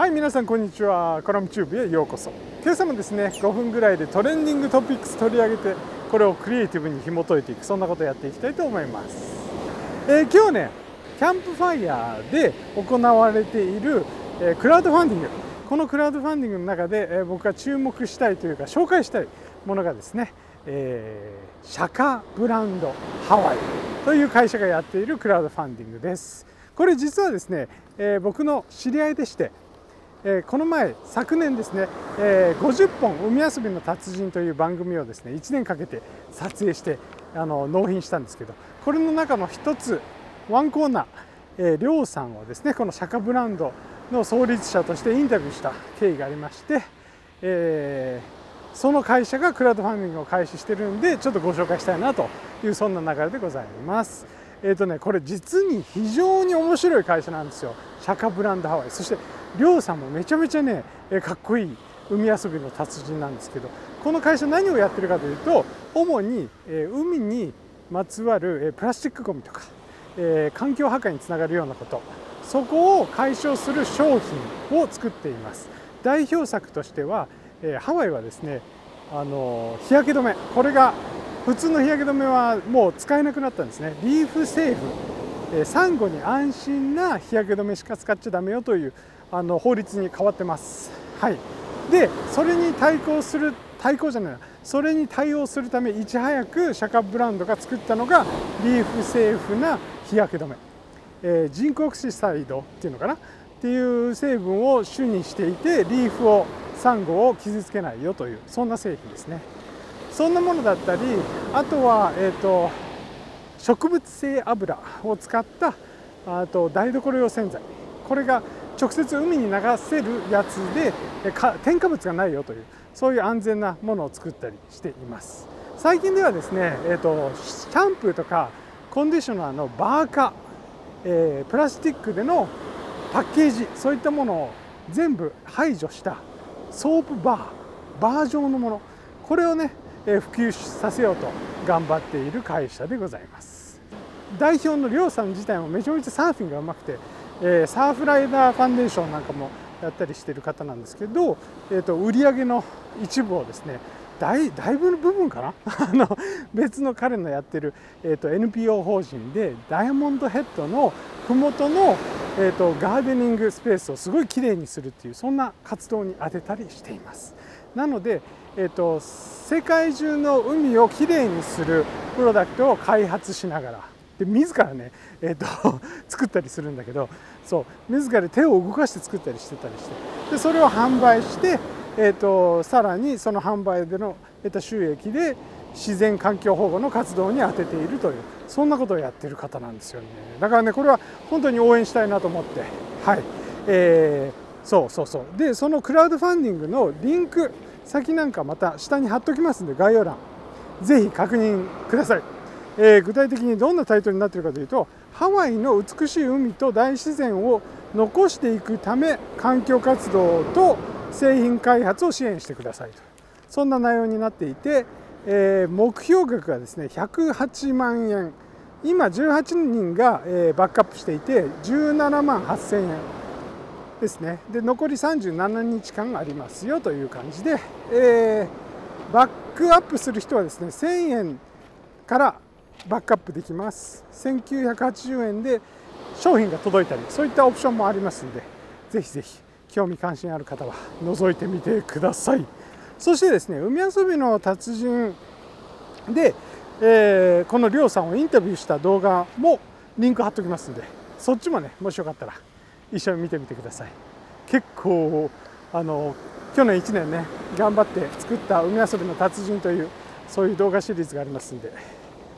はい皆さんこんにちは。コラムチューブへようこそ。今朝もですね5分ぐらいで trending topics 取り上げてこれをクリエイティブに紐解いていくそんなことをやっていきたいと思います、えー、今日ねキャンプファイヤーで行われている、えー、クラウドファンディング。このクラウドファンディングの中で、えー、僕が注目したいというか紹介したいものがですね、えー、シャカブランドハワイという会社がやっているクラウドファンディングです。これ実はですね、え、僕の知り合いでしてえこの前昨年ですね、え50本海遊びの達人という番組をですね1年かけて撮影してあの納品したんですけどこれの中の一つワンコーナー、えりょうさんをですねこの釈迦ブランドの創立者としてインタビューした経緯がありまして、えー、その会社がクラウドファンディングを開始しているんでちょっとご紹介したいなというそんな流れでございます。えーとね、これ実に非常に面白い会社なんですよ釈迦ブランドハワイそしてりょうさんもめちゃめちゃねかっこいい海遊びの達人なんですけどこの会社何をやってるかというと主に海にまつわるプラスチックごみとか環境破壊につながるようなこと。そこを解消する商品を作っています。代表作としてはハワイはですねあの日焼け止め。これが普通の日焼け止めはもう使えなくなったんですね。リーフセーフ。サンゴに安心な日焼け止めしか使っちゃだめよというあの法律に変わってます。はい、でそれに対抗する対抗じゃない。それに対応するためいち早くシャカブランドが作ったのがリーフセーフな日焼け止め、えー、ジンクオクシサイドっていうのかな？っていう成分を主にしていてリーフをサンゴを傷つけないよというそんな製品ですね。そんなものだったりあとは、えーと、植物性油を使ったあと台所用洗剤。これが直接海に流せるやつで添加物がないよというそういう安全なものを作ったりしています。最近ではですね、えーと、シャンプーとかコンディショナーのバー化、えー、プラスチックでのパッケージそういったものを全部排除したソープバーバー状のものこれをね、えー、普及させようと頑張っている会社でございます。代表のりょうさん自体もめちゃめちゃサーフィンがうまくてえー、サーフライダーファンデーションなんかもやったりしてる方なんですけど、えーと、売り上げの一部をですね大だいぶの部分かな？あの別の彼のやってる、えーと、NPO 法人でダイヤモンドヘッドの麓の、えーと、ガーデニングスペースをすごいきれいにするっていうそんな活動に当てたりしています。なので、えー、と世界中の海をきれいにするプロダクトを開発しながらで自らね、えーと、作ったりするんだけどそう自ら手を動かして作ったりしてたりして。でそれを販売して、えーと、さらにその販売での得た収益で自然環境保護の活動に充てているというそんなことをやってる方なんですよね。だからねこれは本当に応援したいなと思って。はい、えー、そうそうそう。でそのクラウドファンディングのリンク先なんかまた下に貼っときますんで概要欄。ぜひ確認ください。え、具体的にどんなタイトルになっているかというとハワイの美しい海と大自然を残していくため環境活動と製品開発を支援してくださいと。そんな内容になっていて、え、目標額がですね108万円今18人が、え、バックアップしていて17万8000円ですね。で残り37日間ありますよという感じで、え、バックアップする人はですね1000円からバックアップできます。1980円で商品が届いたりそういったオプションもありますのでぜひぜひ興味関心ある方は覗いてみてください。そしてですね海遊びの達人で、えー、このりょうさんをインタビューした動画もリンク貼っておきますんでそっちもねもしよかったら一緒に見てみてください。結構あの去年1年ね頑張って作った海遊びの達人というそういう動画シリーズがありますんで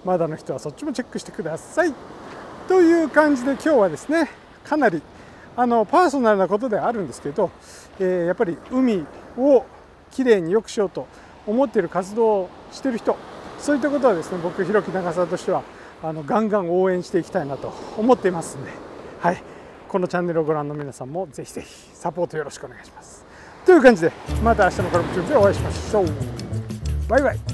まだの人はそっちもチェックしてくださいという感じで今日はですねかなりあのパーソナルなことではあるんですけど、えー、やっぱり海をきれいに良くしようと思っている活動をしている人そういったことはですね僕弘樹長澤としてはあのガンガン応援していきたいなと思っていますんで、はい、このチャンネルをご覧の皆さんもぜひぜひサポートよろしくお願いします。という感じでまた明日のコラム中でお会いしましょう。バイバイ